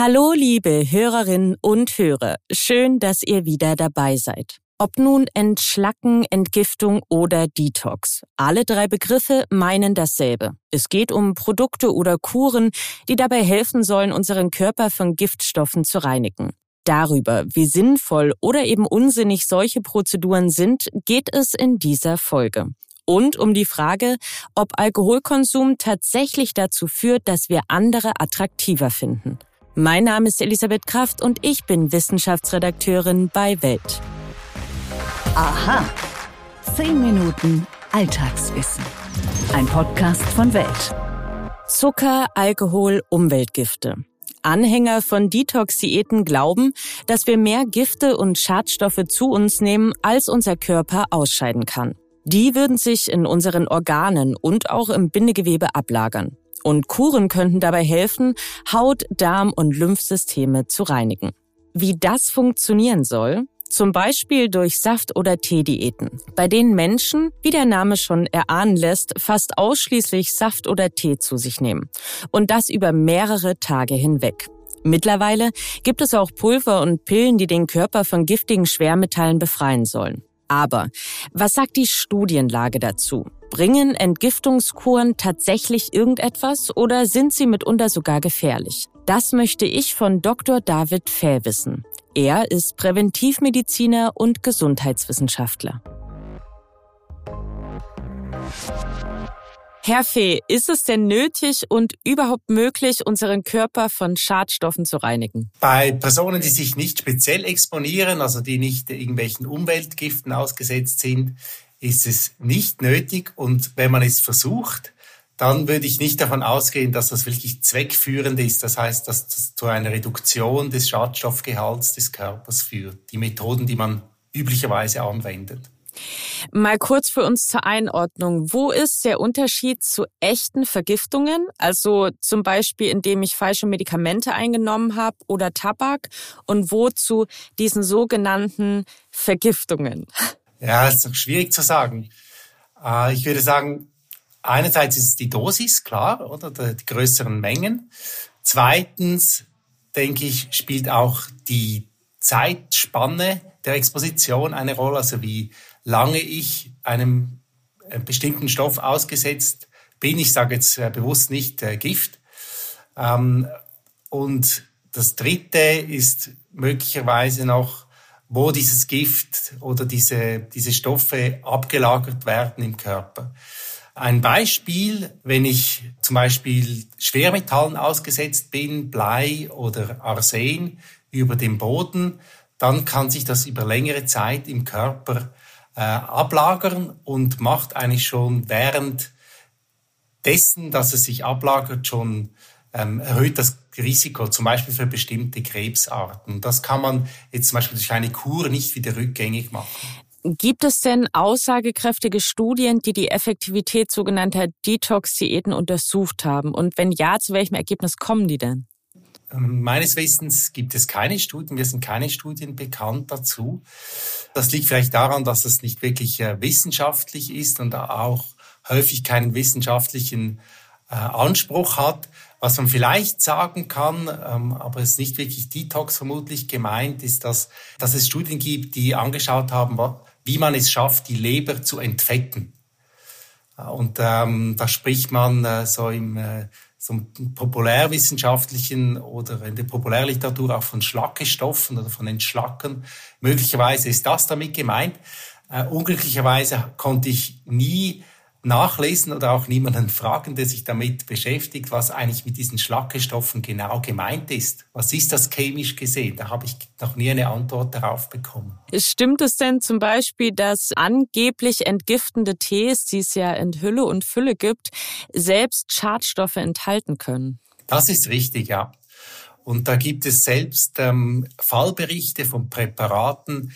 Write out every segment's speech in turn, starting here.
Hallo, liebe Hörerinnen und Hörer. Schön, dass ihr wieder dabei seid. Ob nun Entschlacken, Entgiftung oder Detox. Alle drei Begriffe meinen dasselbe. Es geht um Produkte oder Kuren, die dabei helfen sollen, unseren Körper von Giftstoffen zu reinigen. Darüber, wie sinnvoll oder eben unsinnig solche Prozeduren sind, geht es in dieser Folge. Und um die Frage, ob Alkoholkonsum tatsächlich dazu führt, dass wir andere attraktiver finden. Mein Name ist Elisabeth Kraft und ich bin Wissenschaftsredakteurin bei Welt. Aha. Zehn Minuten Alltagswissen. Ein Podcast von Welt. Zucker, Alkohol, Umweltgifte. Anhänger von Detox-Diäten glauben, dass wir mehr Gifte und Schadstoffe zu uns nehmen, als unser Körper ausscheiden kann. Die würden sich in unseren Organen und auch im Bindegewebe ablagern. Und Kuren könnten dabei helfen, Haut, Darm und Lymphsysteme zu reinigen. Wie das funktionieren soll, zum Beispiel durch Saft- oder Teediäten, bei denen Menschen, wie der Name schon erahnen lässt, fast ausschließlich Saft oder Tee zu sich nehmen. Und das über mehrere Tage hinweg. Mittlerweile gibt es auch Pulver und Pillen, die den Körper von giftigen Schwermetallen befreien sollen. Aber was sagt die Studienlage dazu? Bringen Entgiftungskuren tatsächlich irgendetwas oder sind sie mitunter sogar gefährlich? Das möchte ich von Dr. David Fäh wissen. Er ist Präventivmediziner und Gesundheitswissenschaftler. Herr Fee, ist es denn nötig und überhaupt möglich, unseren Körper von Schadstoffen zu reinigen? Bei Personen, die sich nicht speziell exponieren, also die nicht irgendwelchen Umweltgiften ausgesetzt sind, ist es nicht nötig. Und wenn man es versucht, dann würde ich nicht davon ausgehen, dass das wirklich zweckführend ist. Das heißt, dass das zu einer Reduktion des Schadstoffgehalts des Körpers führt. Die Methoden, die man üblicherweise anwendet. Mal kurz für uns zur Einordnung. Wo ist der Unterschied zu echten Vergiftungen? Also zum Beispiel, indem ich falsche Medikamente eingenommen habe oder Tabak und wo zu diesen sogenannten Vergiftungen? Ja, ist doch schwierig zu sagen. Äh, ich würde sagen, einerseits ist es die Dosis, klar, oder die größeren Mengen. Zweitens, denke ich, spielt auch die Zeitspanne der Exposition eine Rolle, also wie lange ich einem bestimmten Stoff ausgesetzt bin. Ich sage jetzt äh, bewusst nicht äh, Gift. Ähm, und das Dritte ist möglicherweise noch, wo dieses Gift oder diese, diese Stoffe abgelagert werden im Körper. Ein Beispiel, wenn ich zum Beispiel Schwermetallen ausgesetzt bin, Blei oder Arsen über dem Boden, dann kann sich das über längere Zeit im Körper äh, ablagern und macht eigentlich schon während dessen, dass es sich ablagert, schon erhöht das Risiko, zum Beispiel für bestimmte Krebsarten. Das kann man jetzt zum Beispiel durch eine Kur nicht wieder rückgängig machen. Gibt es denn aussagekräftige Studien, die die Effektivität sogenannter Detox-Diäten untersucht haben? Und wenn ja, zu welchem Ergebnis kommen die denn? Ähm, meines Wissens gibt es keine Studien, wir sind keine Studien bekannt dazu. Das liegt vielleicht daran, dass es nicht wirklich äh, wissenschaftlich ist und auch häufig keinen wissenschaftlichen äh, Anspruch hat. Was man vielleicht sagen kann, ähm, aber es ist nicht wirklich Detox vermutlich gemeint, ist, dass, dass es Studien gibt, die angeschaut haben, wie man es schafft, die Leber zu entfetten. Und ähm, da spricht man äh, so im äh, so populärwissenschaftlichen oder in der Populärliteratur auch von Schlackestoffen oder von Entschlacken. Möglicherweise ist das damit gemeint. Äh, unglücklicherweise konnte ich nie nachlesen oder auch niemanden fragen, der sich damit beschäftigt, was eigentlich mit diesen Schlackestoffen genau gemeint ist. Was ist das chemisch gesehen? Da habe ich noch nie eine Antwort darauf bekommen. Stimmt es denn zum Beispiel, dass angeblich entgiftende Tees, die es ja in Hülle und Fülle gibt, selbst Schadstoffe enthalten können? Das ist richtig, ja. Und da gibt es selbst ähm, Fallberichte von Präparaten,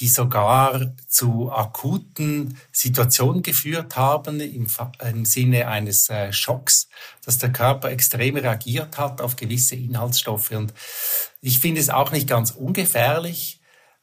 die sogar zu akuten Situationen geführt haben im, im Sinne eines äh, Schocks, dass der Körper extrem reagiert hat auf gewisse Inhaltsstoffe. Und ich finde es auch nicht ganz ungefährlich,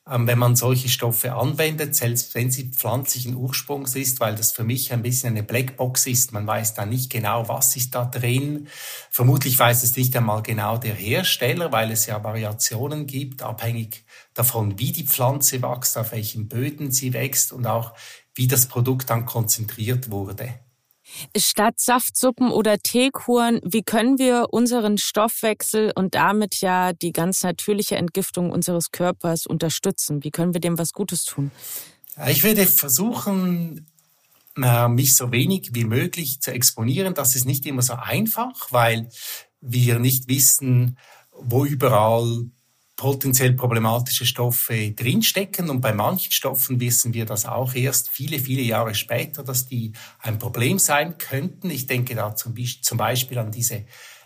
wenn man solche Stoffe anwendet, selbst wenn sie pflanzlichen Ursprungs ist, weil das für mich ein bisschen eine Blackbox ist. Man weiß da nicht genau, was ist da drin. Vermutlich weiß es nicht einmal genau der Hersteller, weil es ja Variationen gibt, abhängig davon, wie die Pflanze wächst, auf welchen Böden sie wächst und auch wie das Produkt dann konzentriert wurde. Statt Saftsuppen oder Teekuren, wie können wir unseren Stoffwechsel und damit ja die ganz natürliche Entgiftung unseres Körpers unterstützen? Wie können wir dem was Gutes tun? Ich würde versuchen, mich so wenig wie möglich zu exponieren. Das ist nicht immer so einfach, weil wir nicht wissen, wo überall potenziell problematische Stoffe drinstecken. Und bei manchen Stoffen wissen wir das auch erst viele, viele Jahre später, dass die ein Problem sein könnten. Ich denke da zum, Beispiel an diese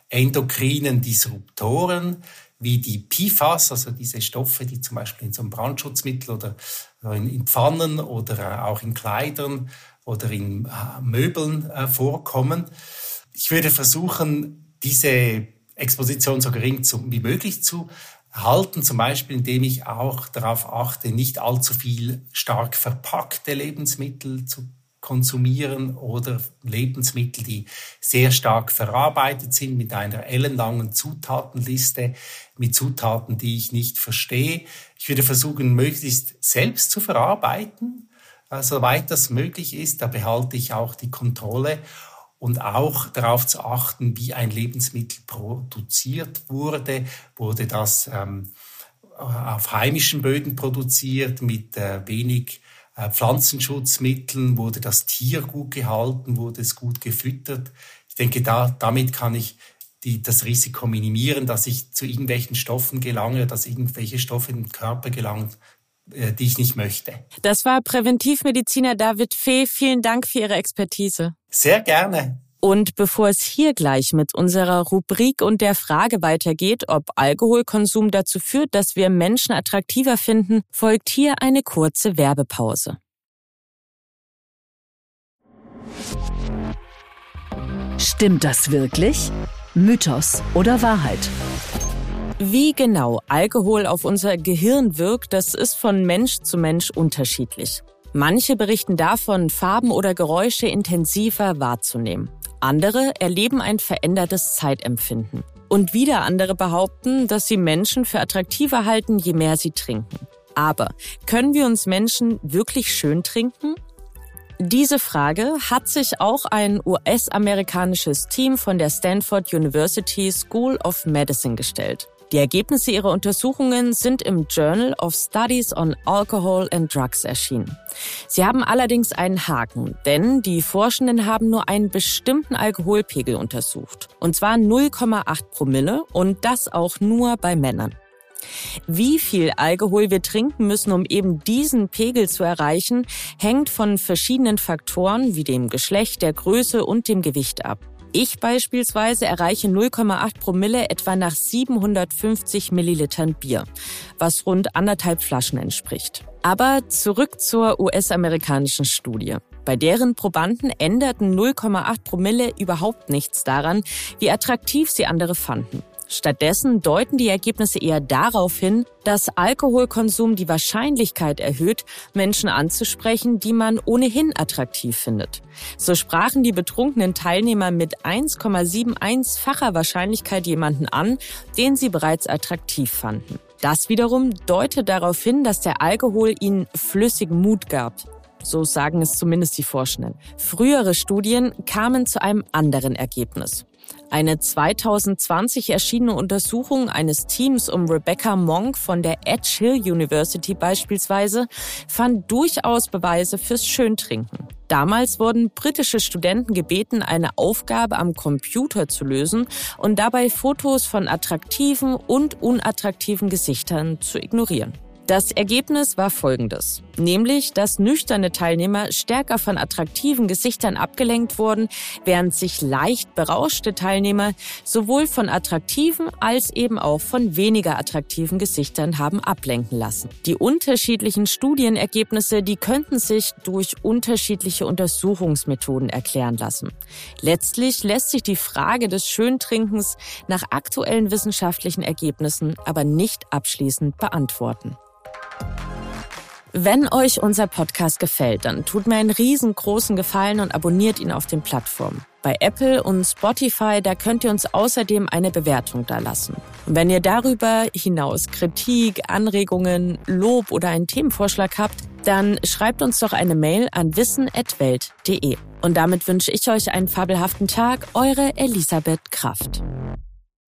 endokrinen Disruptoren, wie die PFAS, also diese Stoffe, die zum Beispiel in so einem Brandschutzmittel oder in, Pfannen oder auch in Kleidern oder in äh, Möbeln äh, vorkommen. Ich würde versuchen, diese Exposition so gering wie möglich zu halten, zum Beispiel indem ich auch darauf achte, nicht allzu viel stark verpackte Lebensmittel zu konsumieren oder Lebensmittel, die sehr stark verarbeitet sind mit einer ellenlangen Zutatenliste, mit Zutaten, die ich nicht verstehe. Ich würde versuchen, möglichst selbst zu verarbeiten, soweit das möglich ist. Da behalte ich auch die Kontrolle und auch darauf zu achten, wie ein Lebensmittel produziert wurde. Wurde das ähm, auf heimischen Böden produziert mit äh, wenig äh, Pflanzenschutzmitteln? Wurde das Tier gut gehalten? Wurde es gut gefüttert? Ich denke, da, damit kann ich die, das Risiko minimieren, dass ich zu irgendwelchen Stoffen gelange, dass irgendwelche Stoffe in den Körper gelangen, die ich nicht möchte. Das war Präventivmediziner David Fee. Vielen Dank für Ihre Expertise. Sehr gerne. Und bevor es hier gleich mit unserer Rubrik und der Frage weitergeht, ob Alkoholkonsum dazu führt, dass wir Menschen attraktiver finden, folgt hier eine kurze Werbepause. Stimmt das wirklich? Mythos oder Wahrheit? Wie genau Alkohol auf unser Gehirn wirkt, das ist von Mensch zu Mensch unterschiedlich. Manche berichten davon, Farben oder Geräusche intensiver wahrzunehmen. Andere erleben ein verändertes Zeitempfinden. Und wieder andere behaupten, dass sie Menschen für attraktiver halten, je mehr sie trinken. Aber können wir uns Menschen wirklich schön trinken? Diese Frage hat sich auch ein US-amerikanisches Team von der Stanford University School of Medicine gestellt. Die Ergebnisse ihrer Untersuchungen sind im Journal of Studies on Alcohol and Drugs erschienen. Sie haben allerdings einen Haken, denn die Forschenden haben nur einen bestimmten Alkoholpegel untersucht, und zwar 0,8 Promille und das auch nur bei Männern. Wie viel Alkohol wir trinken müssen, um eben diesen Pegel zu erreichen, hängt von verschiedenen Faktoren wie dem Geschlecht, der Größe und dem Gewicht ab. Ich beispielsweise erreiche 0,8 Promille etwa nach 750 Millilitern Bier, was rund anderthalb Flaschen entspricht. Aber zurück zur US-amerikanischen Studie. Bei deren Probanden änderten 0,8 Promille überhaupt nichts daran, wie attraktiv sie andere fanden. Stattdessen deuten die Ergebnisse eher darauf hin, dass Alkoholkonsum die Wahrscheinlichkeit erhöht, Menschen anzusprechen, die man ohnehin attraktiv findet. So sprachen die betrunkenen Teilnehmer mit 1,71-facher Wahrscheinlichkeit jemanden an, den sie bereits attraktiv fanden. Das wiederum deutet darauf hin, dass der Alkohol ihnen flüssigen Mut gab. So sagen es zumindest die Forschenden. Frühere Studien kamen zu einem anderen Ergebnis. Eine 2020 erschienene Untersuchung eines Teams um Rebecca Monk von der Edge Hill University beispielsweise fand durchaus Beweise fürs Schöntrinken. Damals wurden britische Studenten gebeten, eine Aufgabe am Computer zu lösen und dabei Fotos von attraktiven und unattraktiven Gesichtern zu ignorieren. Das Ergebnis war folgendes, nämlich dass nüchterne Teilnehmer stärker von attraktiven Gesichtern abgelenkt wurden, während sich leicht berauschte Teilnehmer sowohl von attraktiven als eben auch von weniger attraktiven Gesichtern haben ablenken lassen. Die unterschiedlichen Studienergebnisse, die könnten sich durch unterschiedliche Untersuchungsmethoden erklären lassen. Letztlich lässt sich die Frage des Schöntrinkens nach aktuellen wissenschaftlichen Ergebnissen aber nicht abschließend beantworten. Wenn euch unser Podcast gefällt, dann tut mir einen riesengroßen Gefallen und abonniert ihn auf den Plattformen. Bei Apple und Spotify, da könnt ihr uns außerdem eine Bewertung dalassen. Und wenn ihr darüber hinaus Kritik, Anregungen, Lob oder einen Themenvorschlag habt, dann schreibt uns doch eine Mail an wissen.welt.de. Und damit wünsche ich euch einen fabelhaften Tag, eure Elisabeth Kraft.